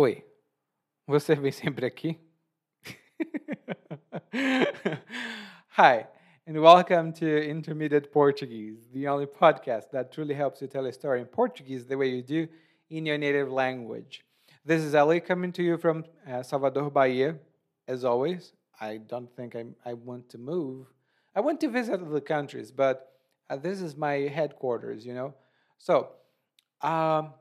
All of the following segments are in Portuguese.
Oi, você vem sempre aqui? Hi, and welcome to Intermediate Portuguese, the only podcast that truly helps you tell a story in Portuguese the way you do in your native language. This is Ali coming to you from uh, Salvador, Bahia. As always, I don't think I, I want to move. I want to visit other countries, but uh, this is my headquarters, you know? So, um,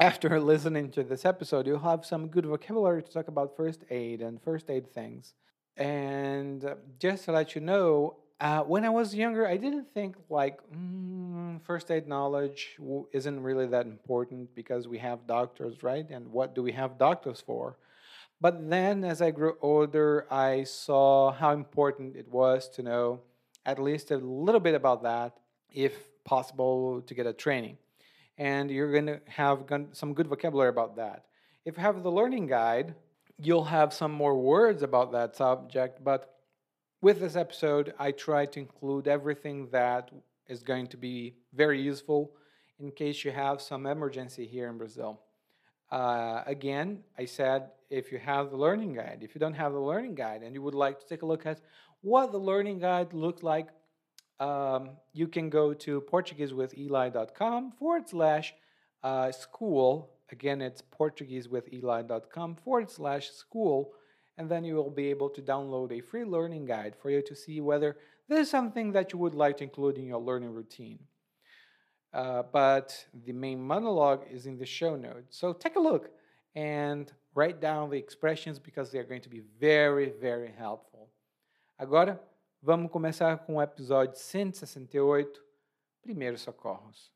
after listening to this episode, you'll have some good vocabulary to talk about first aid and first aid things. And uh, just to let you know, uh, when I was younger, I didn't think like mm, first aid knowledge isn't really that important because we have doctors, right? And what do we have doctors for? But then as I grew older, I saw how important it was to know at least a little bit about that, if possible, to get a training and you're going to have some good vocabulary about that. If you have the learning guide, you'll have some more words about that subject, but with this episode, I try to include everything that is going to be very useful in case you have some emergency here in Brazil. Uh, again, I said if you have the learning guide, if you don't have the learning guide and you would like to take a look at what the learning guide looks like um, you can go to PortugueseWithEli.com forward slash uh, school. Again, it's PortugueseWithEli.com forward slash school. And then you will be able to download a free learning guide for you to see whether this is something that you would like to include in your learning routine. Uh, but the main monologue is in the show notes. So take a look and write down the expressions because they are going to be very, very helpful. Agora, Vamos começar com o episódio 168, Primeiros Socorros.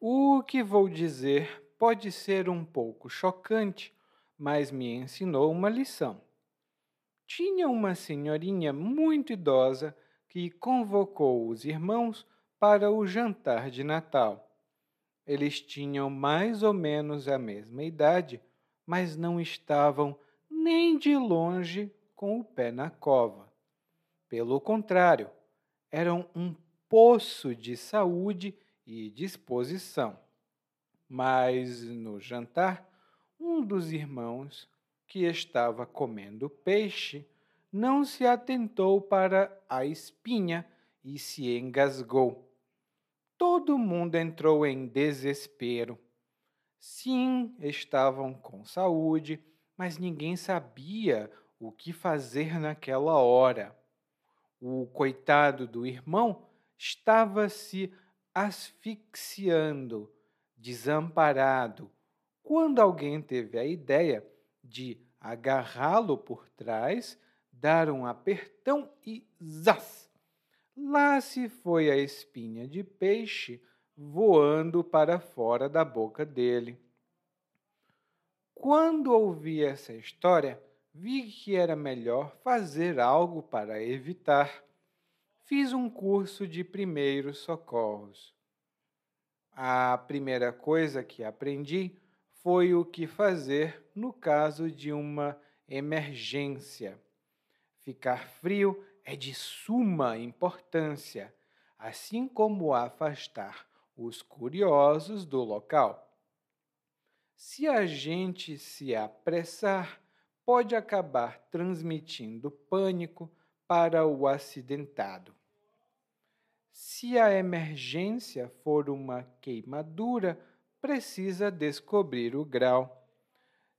O que vou dizer pode ser um pouco chocante, mas me ensinou uma lição. Tinha uma senhorinha muito idosa que convocou os irmãos para o jantar de Natal. Eles tinham mais ou menos a mesma idade, mas não estavam nem de longe com o pé na cova. Pelo contrário, eram um poço de saúde e disposição. Mas no jantar, um dos irmãos, que estava comendo peixe, não se atentou para a espinha e se engasgou. Todo mundo entrou em desespero. Sim, estavam com saúde, mas ninguém sabia o que fazer naquela hora. O coitado do irmão estava se asfixiando, desamparado, quando alguém teve a ideia de agarrá-lo por trás, dar um apertão e zás! Lá se foi a espinha de peixe voando para fora da boca dele. Quando ouvi essa história, vi que era melhor fazer algo para evitar. Fiz um curso de primeiros socorros. A primeira coisa que aprendi foi o que fazer no caso de uma emergência. Ficar frio é de suma importância, assim como afastar os curiosos do local. Se a gente se apressar, pode acabar transmitindo pânico para o acidentado. Se a emergência for uma queimadura, precisa descobrir o grau.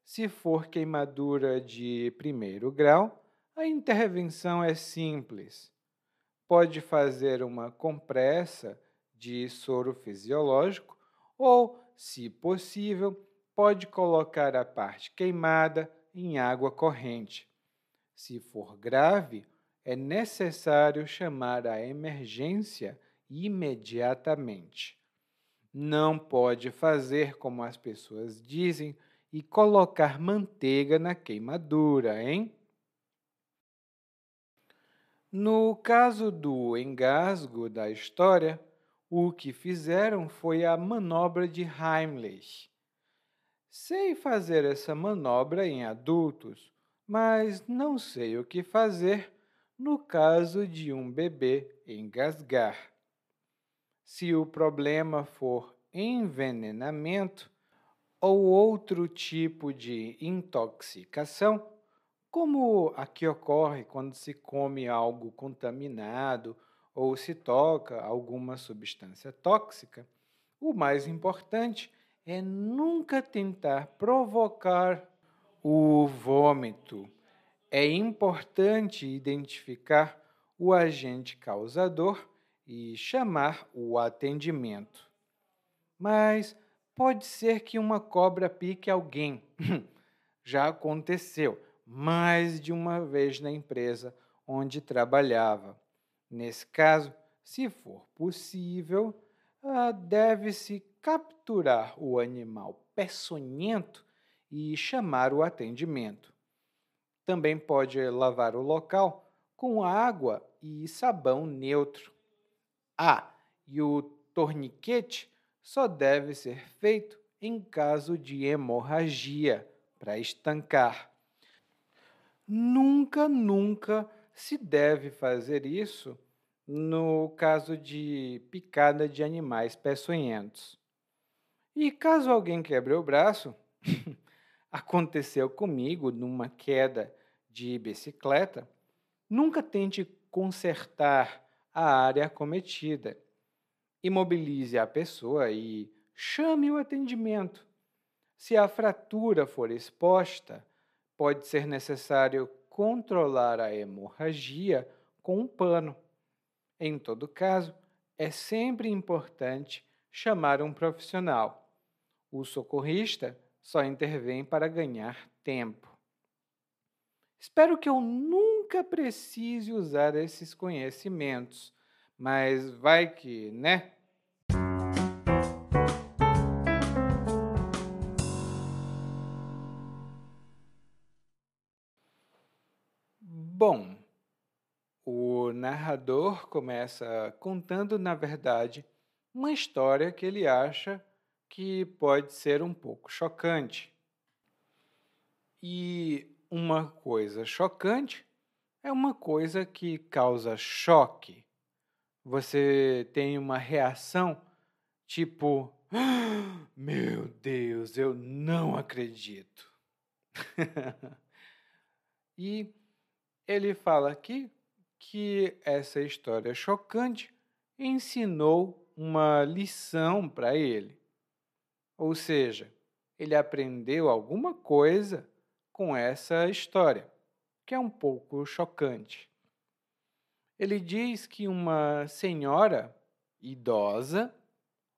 Se for queimadura de primeiro grau, a intervenção é simples. Pode fazer uma compressa de soro fisiológico ou, se possível, pode colocar a parte queimada em água corrente. Se for grave, é necessário chamar a emergência imediatamente. Não pode fazer como as pessoas dizem e colocar manteiga na queimadura, hein? No caso do engasgo da história, o que fizeram foi a manobra de Heimlich. Sei fazer essa manobra em adultos, mas não sei o que fazer no caso de um bebê engasgar. Se o problema for envenenamento ou outro tipo de intoxicação, como a que ocorre quando se come algo contaminado ou se toca alguma substância tóxica, o mais importante é nunca tentar provocar o vômito. É importante identificar o agente causador e chamar o atendimento. Mas pode ser que uma cobra pique alguém. Já aconteceu mais de uma vez na empresa onde trabalhava. Nesse caso, se for possível, ah, deve-se capturar o animal peçonhento e chamar o atendimento. Também pode lavar o local com água e sabão neutro. Ah, e o torniquete só deve ser feito em caso de hemorragia para estancar. Nunca, nunca se deve fazer isso no caso de picada de animais peçonhentos. E caso alguém quebre o braço, aconteceu comigo numa queda de bicicleta, nunca tente consertar a área cometida. Imobilize a pessoa e chame o atendimento. Se a fratura for exposta, pode ser necessário controlar a hemorragia com um pano. Em todo caso, é sempre importante chamar um profissional. O socorrista só intervém para ganhar tempo. Espero que eu nunca precise usar esses conhecimentos, mas vai que, né? Narrador começa contando, na verdade, uma história que ele acha que pode ser um pouco chocante. E uma coisa chocante é uma coisa que causa choque. Você tem uma reação tipo: ah, Meu Deus, eu não acredito. e ele fala aqui que essa história chocante ensinou uma lição para ele. Ou seja, ele aprendeu alguma coisa com essa história, que é um pouco chocante. Ele diz que uma senhora idosa,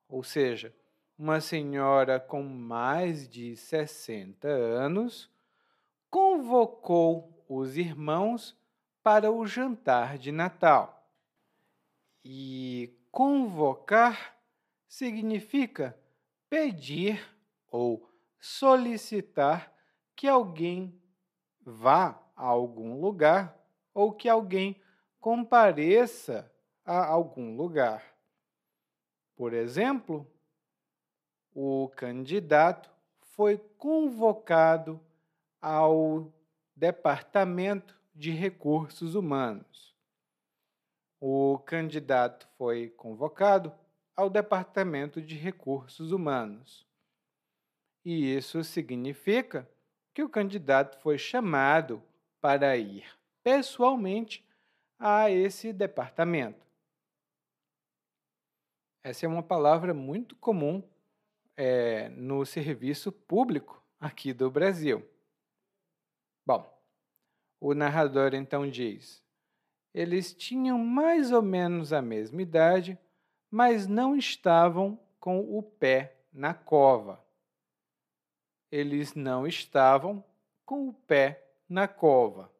ou seja, uma senhora com mais de 60 anos, convocou os irmãos para o jantar de Natal. E convocar significa pedir ou solicitar que alguém vá a algum lugar ou que alguém compareça a algum lugar. Por exemplo, o candidato foi convocado ao Departamento de Recursos Humanos. O candidato foi convocado ao Departamento de Recursos Humanos. E isso significa que o candidato foi chamado para ir pessoalmente a esse departamento. Essa é uma palavra muito comum é, no serviço público aqui do Brasil. Bom, o narrador então diz: eles tinham mais ou menos a mesma idade, mas não estavam com o pé na cova. Eles não estavam com o pé na cova.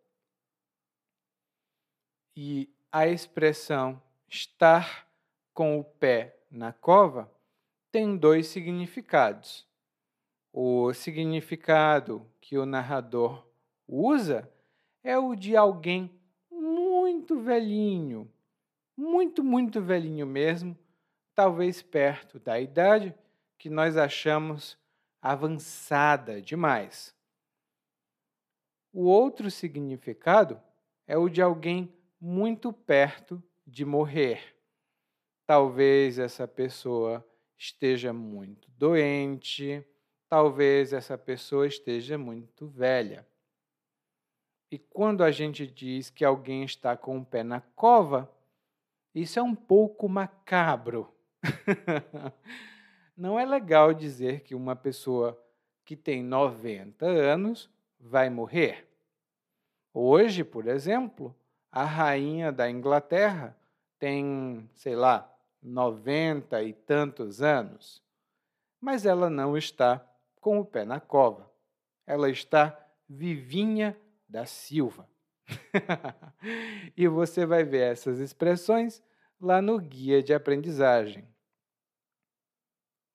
E a expressão estar com o pé na cova tem dois significados. O significado que o narrador usa é o de alguém muito velhinho, muito, muito velhinho mesmo, talvez perto da idade que nós achamos avançada demais. O outro significado é o de alguém muito perto de morrer. Talvez essa pessoa esteja muito doente, talvez essa pessoa esteja muito velha. E quando a gente diz que alguém está com o pé na cova, isso é um pouco macabro. Não é legal dizer que uma pessoa que tem 90 anos vai morrer. Hoje, por exemplo, a rainha da Inglaterra tem, sei lá, 90 e tantos anos, mas ela não está com o pé na cova. Ela está vivinha da Silva. e você vai ver essas expressões lá no guia de aprendizagem.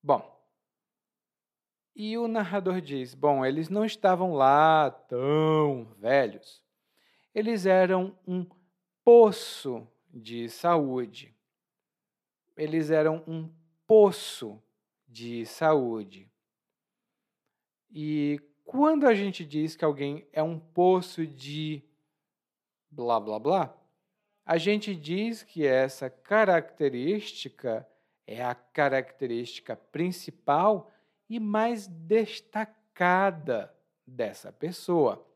Bom, e o narrador diz: bom, eles não estavam lá tão velhos. Eles eram um poço de saúde. Eles eram um poço de saúde. E quando a gente diz que alguém é um poço de blá blá blá, a gente diz que essa característica é a característica principal e mais destacada dessa pessoa.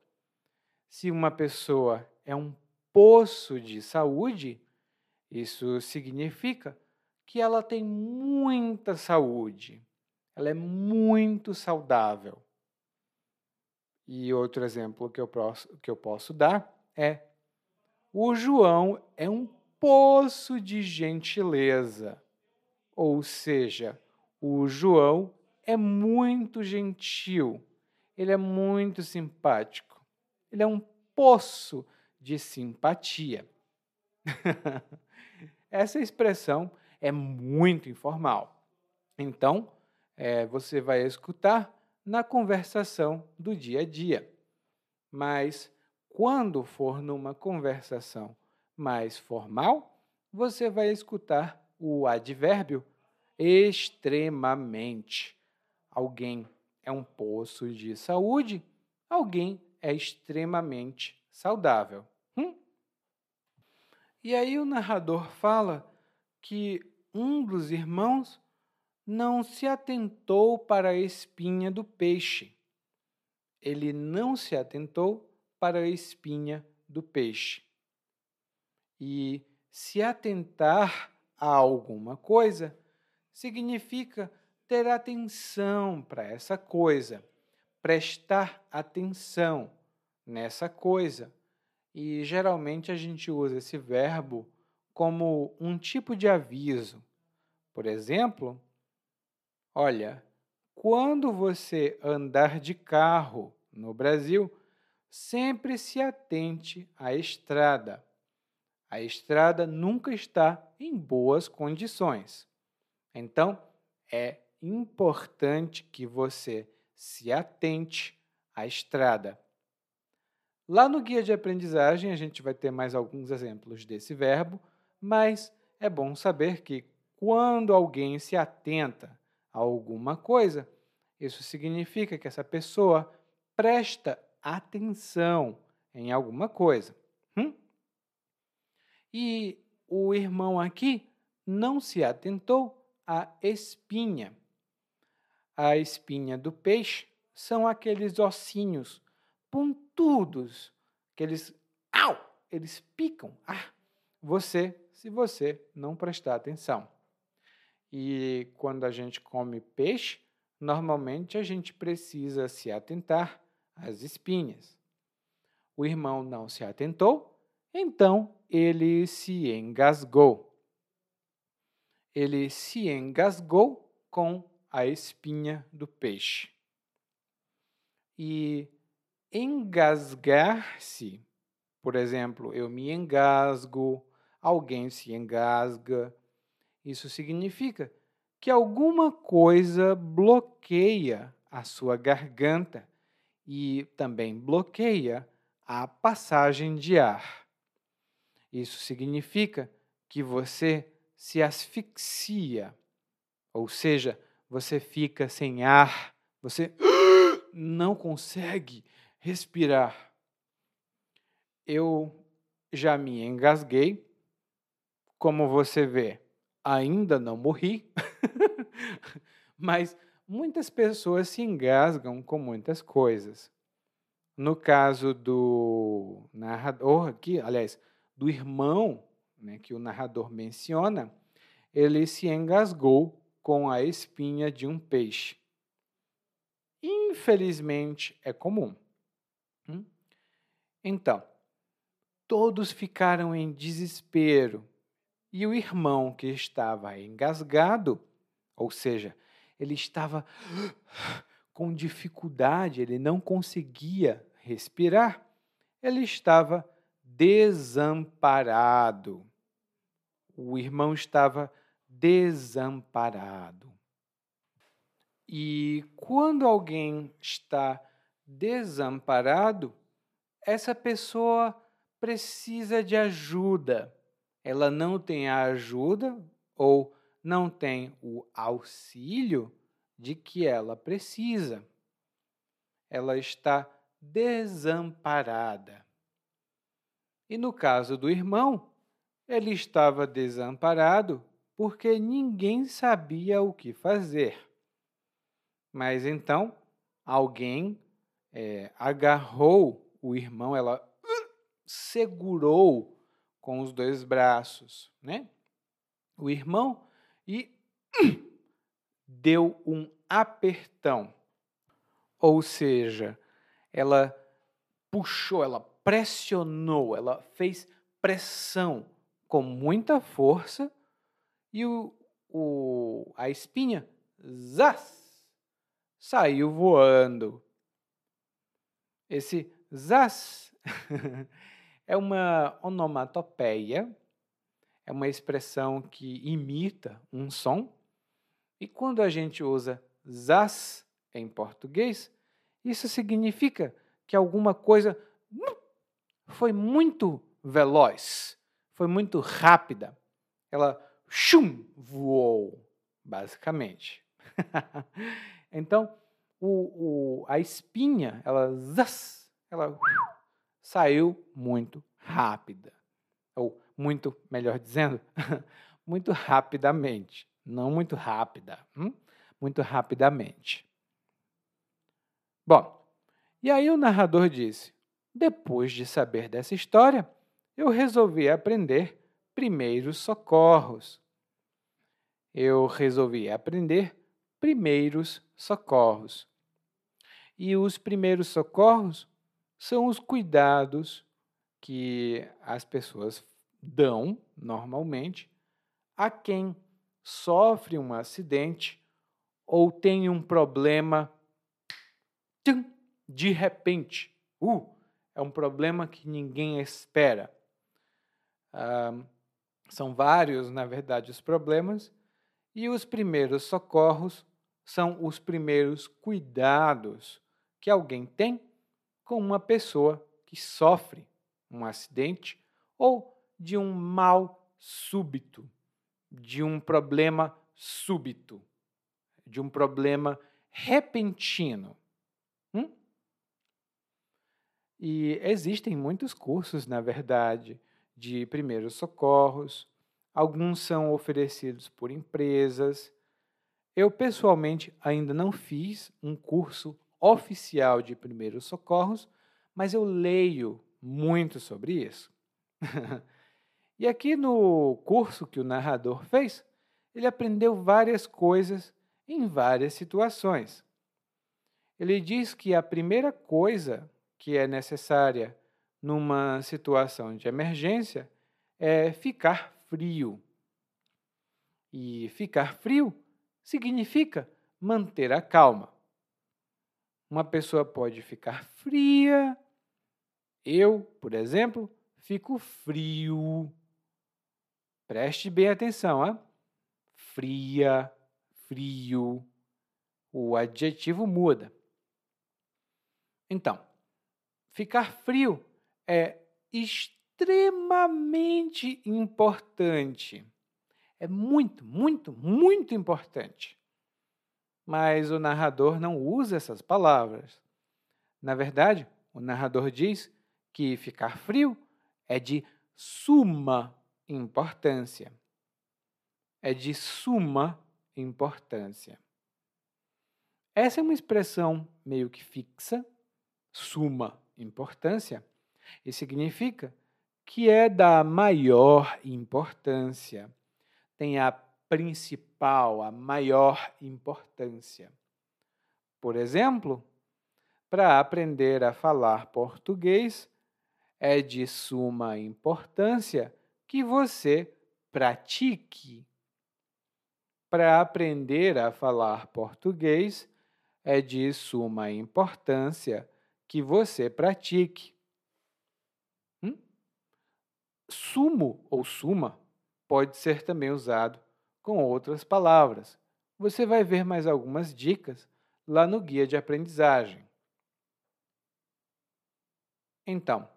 Se uma pessoa é um poço de saúde, isso significa que ela tem muita saúde, ela é muito saudável. E outro exemplo que eu posso, que eu posso dar é: o João é um poço de gentileza. Ou seja, o João é muito gentil, ele é muito simpático, ele é um poço de simpatia. Essa expressão é muito informal. Então, é, você vai escutar na conversação do dia a dia. Mas quando for numa conversação mais formal, você vai escutar o advérbio extremamente. Alguém é um poço de saúde, alguém é extremamente saudável. Hum? E aí o narrador fala que um dos irmãos não se atentou para a espinha do peixe. Ele não se atentou para a espinha do peixe. E se atentar a alguma coisa significa ter atenção para essa coisa, prestar atenção nessa coisa. E geralmente a gente usa esse verbo como um tipo de aviso. Por exemplo, olha, quando você andar de carro no Brasil, sempre se atente à estrada. A estrada nunca está em boas condições. Então, é importante que você se atente à estrada. Lá no guia de aprendizagem, a gente vai ter mais alguns exemplos desse verbo, mas é bom saber que quando alguém se atenta alguma coisa, isso significa que essa pessoa presta atenção em alguma coisa. Hum? E o irmão aqui não se atentou à espinha. A espinha do peixe são aqueles ossinhos pontudos, aqueles au, eles picam. Ah, você, se você não prestar atenção. E quando a gente come peixe, normalmente a gente precisa se atentar às espinhas. O irmão não se atentou, então ele se engasgou. Ele se engasgou com a espinha do peixe. E engasgar-se, por exemplo, eu me engasgo, alguém se engasga, isso significa que alguma coisa bloqueia a sua garganta e também bloqueia a passagem de ar. Isso significa que você se asfixia, ou seja, você fica sem ar, você não consegue respirar. Eu já me engasguei. Como você vê, ainda não morri. Mas muitas pessoas se engasgam com muitas coisas. No caso do narrador aqui, aliás, do irmão né, que o narrador menciona, ele se engasgou com a espinha de um peixe. Infelizmente, é comum. Hum? Então, todos ficaram em desespero e o irmão que estava engasgado, ou seja, ele estava com dificuldade, ele não conseguia respirar, ele estava desamparado. O irmão estava desamparado. E quando alguém está desamparado, essa pessoa precisa de ajuda. Ela não tem a ajuda ou não tem o auxílio de que ela precisa. Ela está desamparada. E no caso do irmão, ele estava desamparado porque ninguém sabia o que fazer. Mas então alguém é, agarrou o irmão, ela uh, segurou com os dois braços, né? O irmão e deu um apertão. Ou seja, ela puxou, ela pressionou, ela fez pressão com muita força e o, o, a espinha zaz, saiu voando. Esse zaz é uma onomatopeia, é uma expressão que imita um som, e quando a gente usa zaz em português, isso significa que alguma coisa foi muito veloz, foi muito rápida. Ela chum, voou, basicamente. então, o, o, a espinha, ela, zas, ela saiu muito rápida. Ou muito, melhor dizendo, muito rapidamente. Não muito rápida, hum? muito rapidamente. Bom, e aí o narrador disse: depois de saber dessa história, eu resolvi aprender primeiros socorros. Eu resolvi aprender primeiros socorros. E os primeiros socorros são os cuidados que as pessoas dão normalmente a quem sofre um acidente ou tem um problema de repente. Uh, é um problema que ninguém espera. São vários, na verdade, os problemas, e os primeiros socorros são os primeiros cuidados que alguém tem com uma pessoa que sofre um acidente ou de um mal súbito, de um problema súbito, de um problema repentino. Hum? E existem muitos cursos, na verdade, de primeiros socorros. Alguns são oferecidos por empresas. Eu, pessoalmente, ainda não fiz um curso oficial de primeiros socorros, mas eu leio muito sobre isso. e aqui no curso que o narrador fez, ele aprendeu várias coisas em várias situações. Ele diz que a primeira coisa que é necessária numa situação de emergência é ficar frio. E ficar frio significa manter a calma. Uma pessoa pode ficar fria. Eu, por exemplo, fico frio. Preste bem atenção, hein? Fria, frio. O adjetivo muda. Então, Ficar frio é extremamente importante. É muito, muito, muito importante. Mas o narrador não usa essas palavras. Na verdade, o narrador diz que ficar frio é de suma importância. É de suma importância. Essa é uma expressão meio que fixa, suma importância, e significa que é da maior importância, tem a principal, a maior importância. Por exemplo, para aprender a falar português, é de suma importância que você pratique. Para aprender a falar português, é de suma importância que você pratique. Hum? Sumo ou suma pode ser também usado com outras palavras. Você vai ver mais algumas dicas lá no guia de aprendizagem. Então,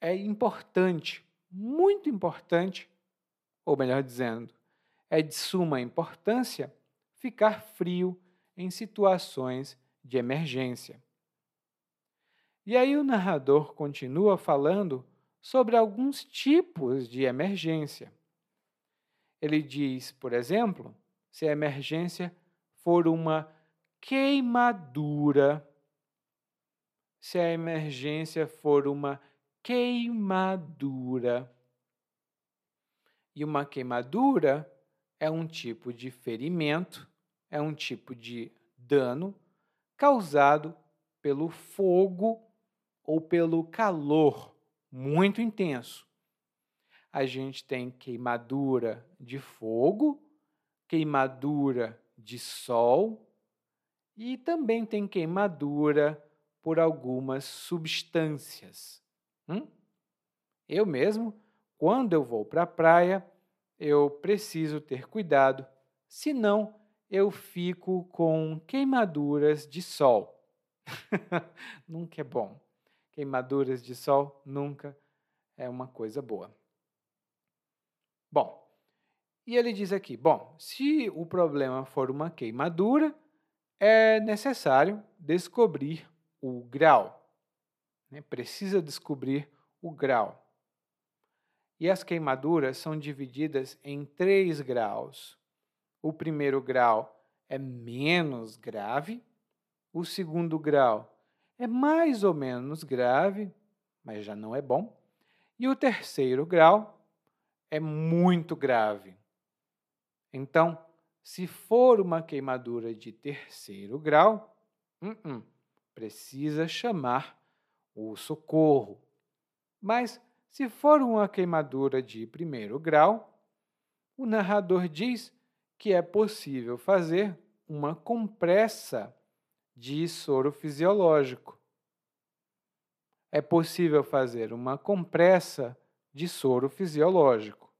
é importante, muito importante, ou melhor dizendo, é de suma importância ficar frio em situações de emergência. E aí o narrador continua falando sobre alguns tipos de emergência. Ele diz, por exemplo, se a emergência for uma queimadura, se a emergência for uma queimadura. E uma queimadura é um tipo de ferimento, é um tipo de dano causado pelo fogo ou pelo calor muito intenso. A gente tem queimadura de fogo, queimadura de sol e também tem queimadura por algumas substâncias. Hum? Eu mesmo, quando eu vou para a praia, eu preciso ter cuidado, senão eu fico com queimaduras de sol. nunca é bom. Queimaduras de sol nunca é uma coisa boa. Bom, e ele diz aqui: bom, se o problema for uma queimadura, é necessário descobrir o grau. Né? Precisa descobrir o grau. E as queimaduras são divididas em três graus. O primeiro grau é menos grave, o segundo grau é mais ou menos grave, mas já não é bom, e o terceiro grau é muito grave. Então, se for uma queimadura de terceiro grau, uh -uh, precisa chamar o socorro. Mas, se for uma queimadura de primeiro grau, o narrador diz que é possível fazer uma compressa de soro fisiológico. É possível fazer uma compressa de soro fisiológico.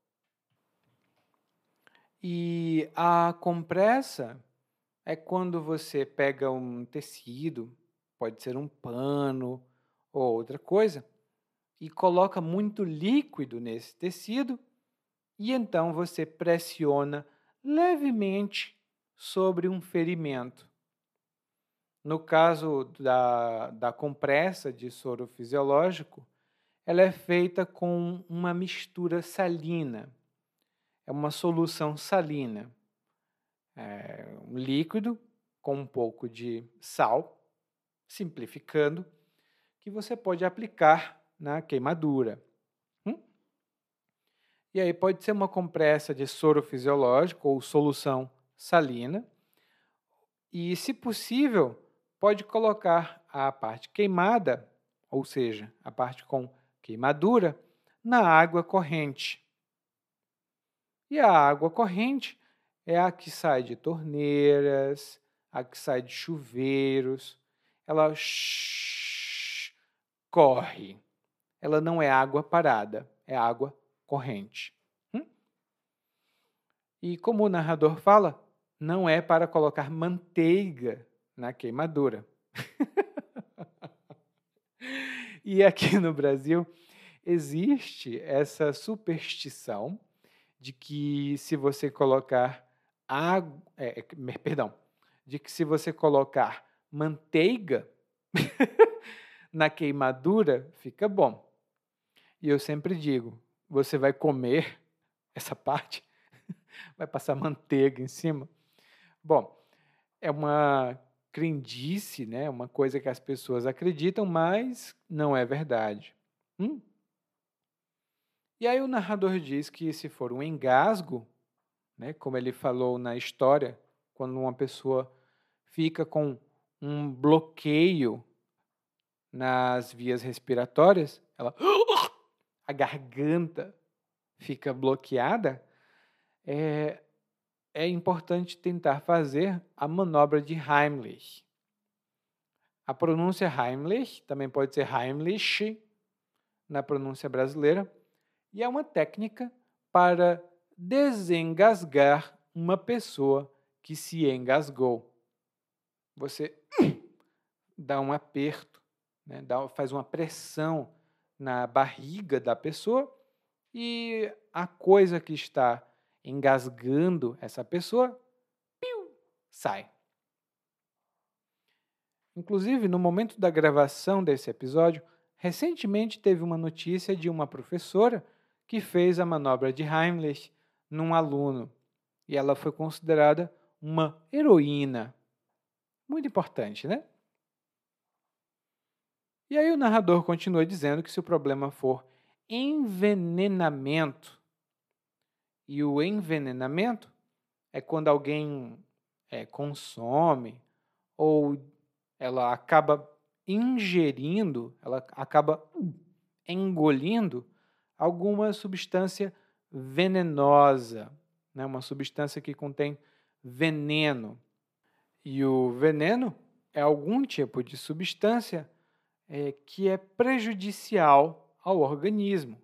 E a compressa é quando você pega um tecido, pode ser um pano ou outra coisa, e coloca muito líquido nesse tecido, e então você pressiona levemente sobre um ferimento. No caso da, da compressa de soro fisiológico, ela é feita com uma mistura salina. É uma solução salina. É um líquido com um pouco de sal simplificando, que você pode aplicar na queimadura. Hum? E aí pode ser uma compressa de soro fisiológico ou solução salina. E, se possível, pode colocar a parte queimada, ou seja, a parte com queimadura, na água corrente. E a água corrente é a que sai de torneiras, a que sai de chuveiros, ela shh, corre. Ela não é água parada, é água corrente. Hum? E como o narrador fala, não é para colocar manteiga na queimadura. e aqui no Brasil existe essa superstição de que se você colocar água, é, é perdão, de que se você colocar manteiga na queimadura, fica bom. E eu sempre digo: você vai comer essa parte? vai passar manteiga em cima? Bom, é uma crendice, né? Uma coisa que as pessoas acreditam, mas não é verdade. Hum? E aí o narrador diz que se for um engasgo, né, como ele falou na história, quando uma pessoa fica com um bloqueio nas vias respiratórias, ela a garganta fica bloqueada, é, é importante tentar fazer a manobra de Heimlich. A pronúncia Heimlich também pode ser Heimlich na pronúncia brasileira, e é uma técnica para desengasgar uma pessoa que se engasgou. Você dá um aperto, né, dá, faz uma pressão na barriga da pessoa e a coisa que está engasgando essa pessoa piu, sai. Inclusive, no momento da gravação desse episódio, recentemente teve uma notícia de uma professora que fez a manobra de Heimlich num aluno e ela foi considerada uma heroína. Muito importante, né? E aí o narrador continua dizendo que se o problema for envenenamento, e o envenenamento é quando alguém é, consome ou ela acaba ingerindo, ela acaba engolindo alguma substância venenosa, né? uma substância que contém veneno. E o veneno é algum tipo de substância é, que é prejudicial ao organismo.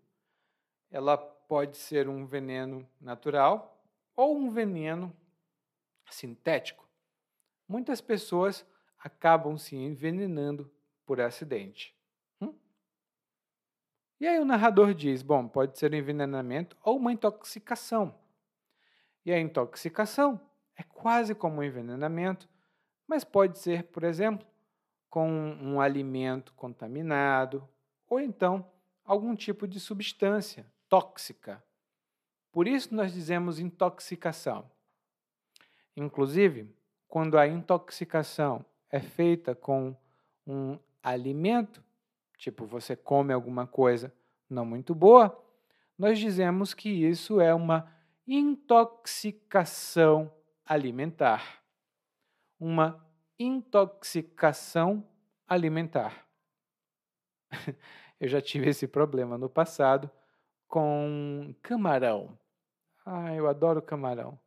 Ela pode ser um veneno natural ou um veneno sintético. Muitas pessoas acabam se envenenando por acidente. Hum? E aí o narrador diz: bom, pode ser um envenenamento ou uma intoxicação. E a intoxicação é quase como um envenenamento, mas pode ser, por exemplo, com um alimento contaminado ou então algum tipo de substância tóxica. Por isso nós dizemos intoxicação. Inclusive, quando a intoxicação é feita com um alimento, tipo você come alguma coisa não muito boa, nós dizemos que isso é uma intoxicação alimentar. Uma intoxicação alimentar. Eu já tive esse problema no passado com camarão. Ah, eu adoro camarão.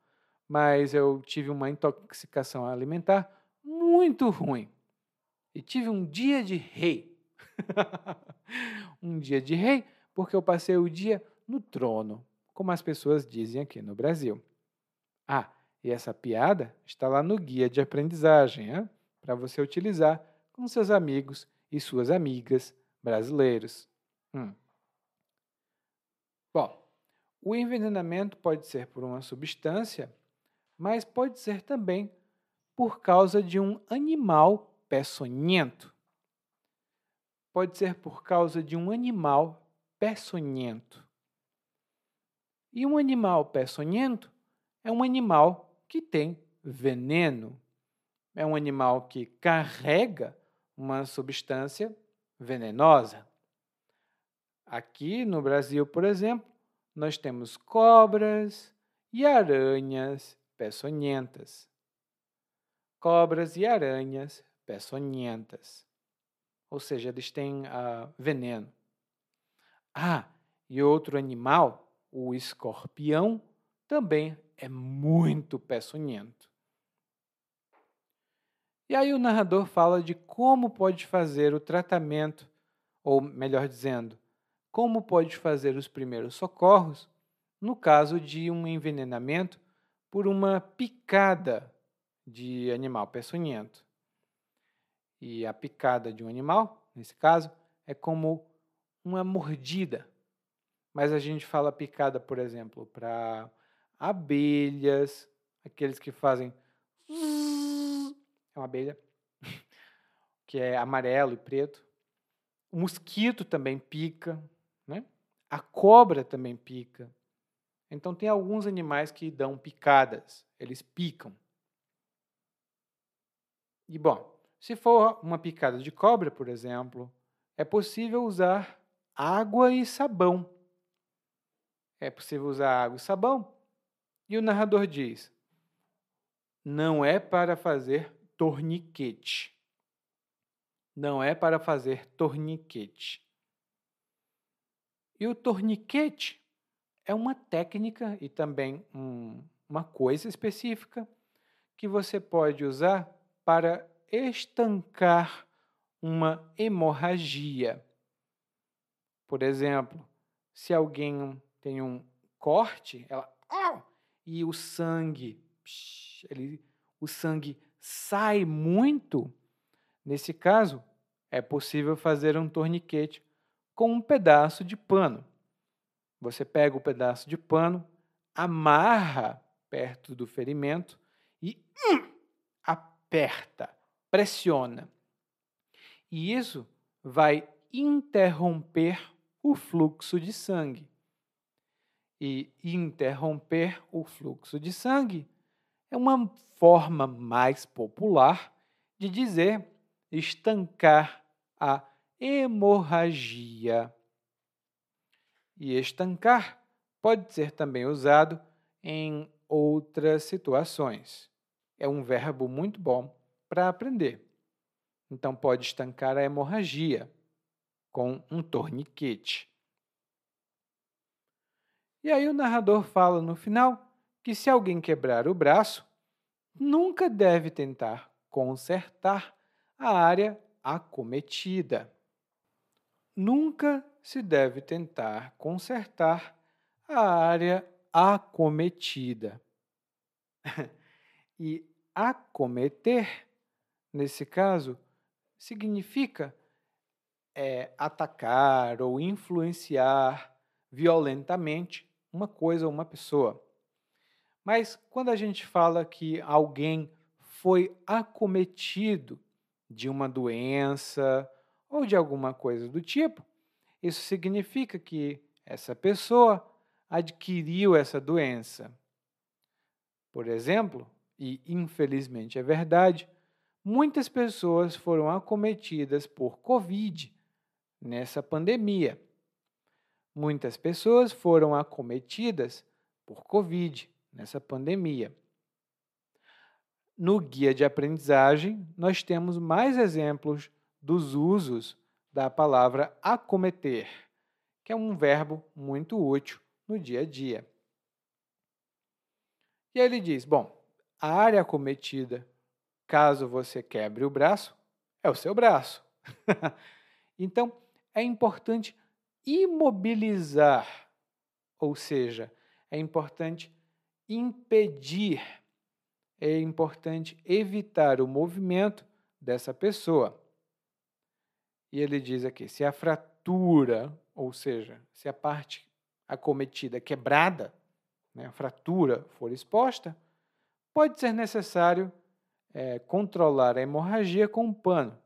Mas eu tive uma intoxicação alimentar muito ruim. E tive um dia de rei. um dia de rei porque eu passei o dia no trono, como as pessoas dizem aqui no Brasil. Ah, e essa piada está lá no guia de aprendizagem, para você utilizar com seus amigos e suas amigas brasileiros. Hum. Bom, o envenenamento pode ser por uma substância, mas pode ser também por causa de um animal peçonhento. Pode ser por causa de um animal peçonhento. E um animal peçonhento é um animal que tem veneno. É um animal que carrega uma substância venenosa. Aqui no Brasil, por exemplo, nós temos cobras e aranhas peçonhentas. Cobras e aranhas peçonhentas. Ou seja, eles têm uh, veneno. Ah, e outro animal, o escorpião, também é muito peçonhento. E aí o narrador fala de como pode fazer o tratamento, ou melhor dizendo, como pode fazer os primeiros socorros no caso de um envenenamento por uma picada de animal peçonhento. E a picada de um animal, nesse caso, é como uma mordida. Mas a gente fala picada, por exemplo, para abelhas, aqueles que fazem é uma abelha que é amarelo e preto. O mosquito também pica, né? A cobra também pica. Então, tem alguns animais que dão picadas, eles picam. E, bom, se for uma picada de cobra, por exemplo, é possível usar água e sabão. É possível usar água e sabão. E o narrador diz: não é para fazer torniquete. Não é para fazer torniquete. E o torniquete é uma técnica e também um, uma coisa específica que você pode usar para estancar uma hemorragia. Por exemplo, se alguém tem um corte, ela e o sangue, ele, o sangue sai muito, nesse caso, é possível fazer um torniquete com um pedaço de pano. Você pega o pedaço de pano, amarra perto do ferimento e hum, aperta, pressiona. E isso vai interromper o fluxo de sangue. E interromper o fluxo de sangue é uma forma mais popular de dizer estancar a hemorragia. E estancar pode ser também usado em outras situações. É um verbo muito bom para aprender. Então, pode estancar a hemorragia com um torniquete. E aí, o narrador fala no final que se alguém quebrar o braço, nunca deve tentar consertar a área acometida. Nunca se deve tentar consertar a área acometida. e acometer, nesse caso, significa é, atacar ou influenciar violentamente uma coisa ou uma pessoa. Mas quando a gente fala que alguém foi acometido de uma doença ou de alguma coisa do tipo, isso significa que essa pessoa adquiriu essa doença. Por exemplo, e infelizmente é verdade, muitas pessoas foram acometidas por Covid nessa pandemia. Muitas pessoas foram acometidas por Covid nessa pandemia. No guia de aprendizagem, nós temos mais exemplos dos usos da palavra acometer, que é um verbo muito útil no dia a dia. E aí ele diz: bom, a área acometida, caso você quebre o braço, é o seu braço. então, é importante imobilizar, ou seja, é importante impedir, é importante evitar o movimento dessa pessoa. E ele diz aqui: se a fratura, ou seja, se a parte acometida quebrada, né, a fratura for exposta, pode ser necessário é, controlar a hemorragia com um pano.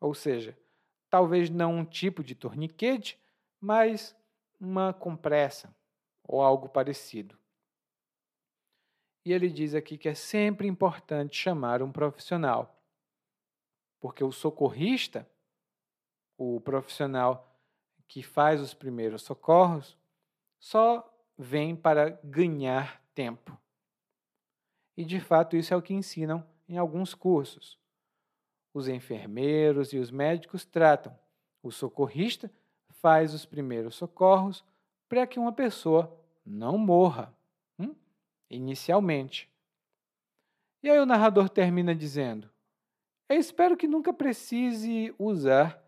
Ou seja, talvez não um tipo de torniquete, mas uma compressa ou algo parecido. E ele diz aqui que é sempre importante chamar um profissional, porque o socorrista, o profissional que faz os primeiros socorros, só vem para ganhar tempo. E de fato isso é o que ensinam em alguns cursos. Os enfermeiros e os médicos tratam, o socorrista faz os primeiros socorros para que uma pessoa não morra, hum? inicialmente. E aí o narrador termina dizendo: Eu espero que nunca precise usar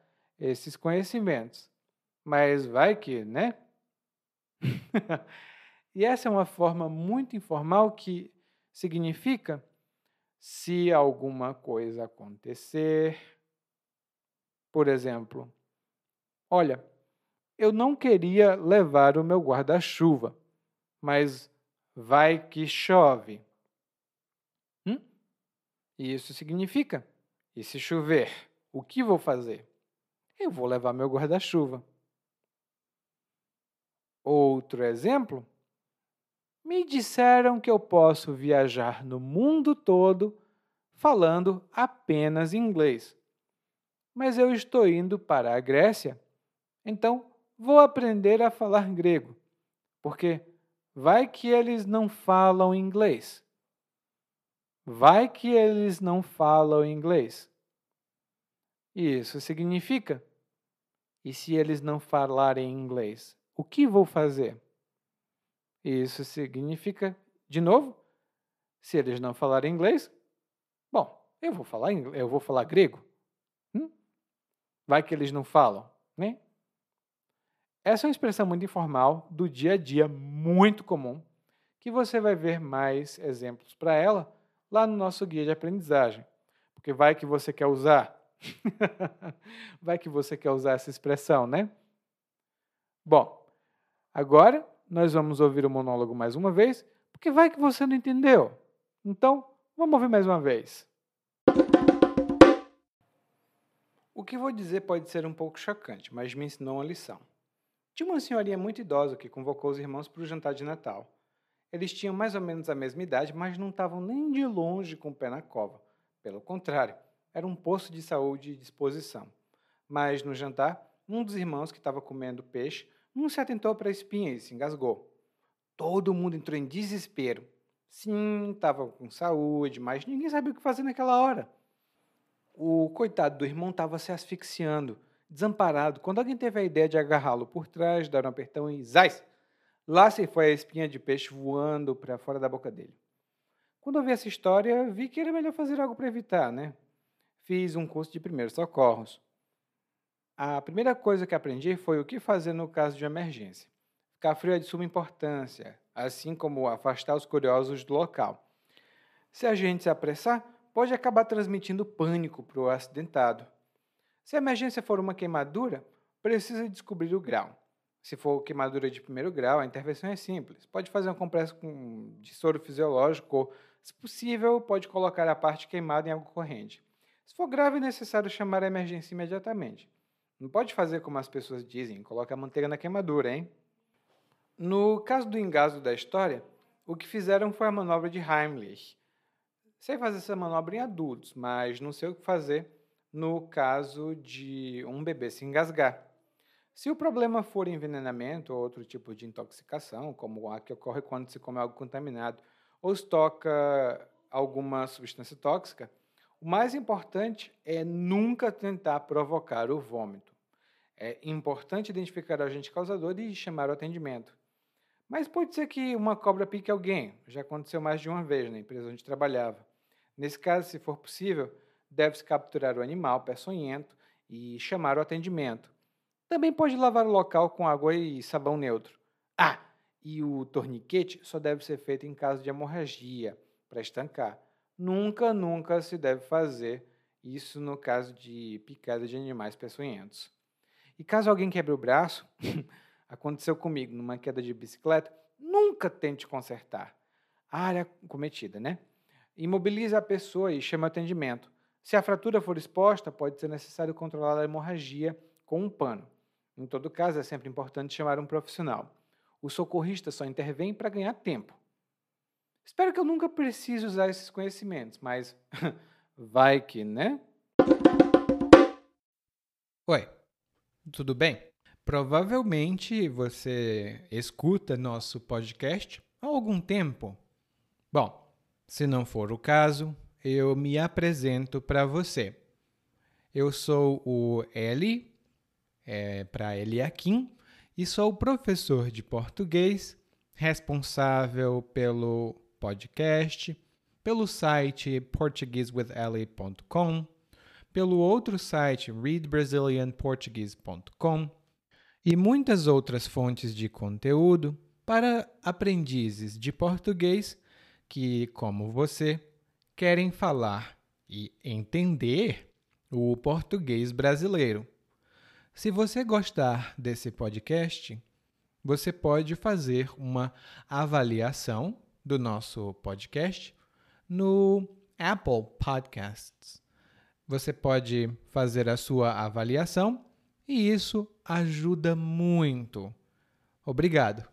esses conhecimentos, mas vai que, né? e essa é uma forma muito informal que significa se alguma coisa acontecer, por exemplo, olha, eu não queria levar o meu guarda-chuva, mas vai que chove. Hum? E isso significa: e se chover, o que vou fazer? Eu vou levar meu guarda-chuva. Outro exemplo? Me disseram que eu posso viajar no mundo todo falando apenas inglês. Mas eu estou indo para a Grécia, então vou aprender a falar grego, porque vai que eles não falam inglês. Vai que eles não falam inglês. Isso significa: e se eles não falarem inglês, o que vou fazer? Isso significa, de novo, se eles não falarem inglês, bom, eu vou falar inglês, eu vou falar grego. Hum? Vai que eles não falam, né? Essa é uma expressão muito informal do dia a dia, muito comum, que você vai ver mais exemplos para ela lá no nosso guia de aprendizagem. Porque vai que você quer usar. vai que você quer usar essa expressão, né? Bom, agora nós vamos ouvir o monólogo mais uma vez, porque vai que você não entendeu. Então, vamos ouvir mais uma vez. O que vou dizer pode ser um pouco chocante, mas me ensinou uma lição. Tinha uma senhorinha muito idosa que convocou os irmãos para o jantar de Natal. Eles tinham mais ou menos a mesma idade, mas não estavam nem de longe com o pé na cova. Pelo contrário, era um posto de saúde e disposição. Mas no jantar, um dos irmãos que estava comendo peixe não se atentou para a espinha e se engasgou. Todo mundo entrou em desespero. Sim, estava com saúde, mas ninguém sabia o que fazer naquela hora. O coitado do irmão estava se asfixiando, desamparado, quando alguém teve a ideia de agarrá-lo por trás, dar um apertão e zais! Lá se foi a espinha de peixe voando para fora da boca dele. Quando ouvi essa história, vi que era melhor fazer algo para evitar, né? Fiz um curso de primeiros socorros. A primeira coisa que aprendi foi o que fazer no caso de emergência. Ficar frio é de suma importância, assim como afastar os curiosos do local. Se a gente se apressar, pode acabar transmitindo pânico para o acidentado. Se a emergência for uma queimadura, precisa descobrir o grau. Se for queimadura de primeiro grau, a intervenção é simples. Pode fazer um compresso de soro fisiológico ou, se possível, pode colocar a parte queimada em água corrente. Se for grave, é necessário chamar a emergência imediatamente. Não pode fazer como as pessoas dizem, coloca a manteiga na queimadura, hein? No caso do engasgo da história, o que fizeram foi a manobra de Heimlich. Sei fazer essa manobra em adultos, mas não sei o que fazer no caso de um bebê se engasgar. Se o problema for envenenamento ou outro tipo de intoxicação, como a que ocorre quando se come algo contaminado ou se toca alguma substância tóxica, o mais importante é nunca tentar provocar o vômito. É importante identificar o agente causador e chamar o atendimento. Mas pode ser que uma cobra pique alguém. Já aconteceu mais de uma vez na empresa onde trabalhava. Nesse caso, se for possível, deve-se capturar o animal peçonhento e chamar o atendimento. Também pode lavar o local com água e sabão neutro. Ah, e o torniquete só deve ser feito em caso de hemorragia, para estancar. Nunca, nunca se deve fazer isso no caso de picada de animais peçonhentos. E caso alguém quebre o braço, aconteceu comigo numa queda de bicicleta, nunca tente consertar. A área cometida, né? Imobilize a pessoa e chame o atendimento. Se a fratura for exposta, pode ser necessário controlar a hemorragia com um pano. Em todo caso, é sempre importante chamar um profissional. O socorrista só intervém para ganhar tempo. Espero que eu nunca precise usar esses conhecimentos, mas vai que, né? Oi, tudo bem? Provavelmente você escuta nosso podcast há algum tempo. Bom, se não for o caso, eu me apresento para você. Eu sou o Eli, é, para Eliakim, e sou professor de português, responsável pelo podcast, pelo site portuguesewitheli.com pelo outro site readbrazilianportuguese.com e muitas outras fontes de conteúdo para aprendizes de português que, como você, querem falar e entender o português brasileiro. Se você gostar desse podcast, você pode fazer uma avaliação do nosso podcast no Apple Podcasts você pode fazer a sua avaliação e isso ajuda muito Obrigado.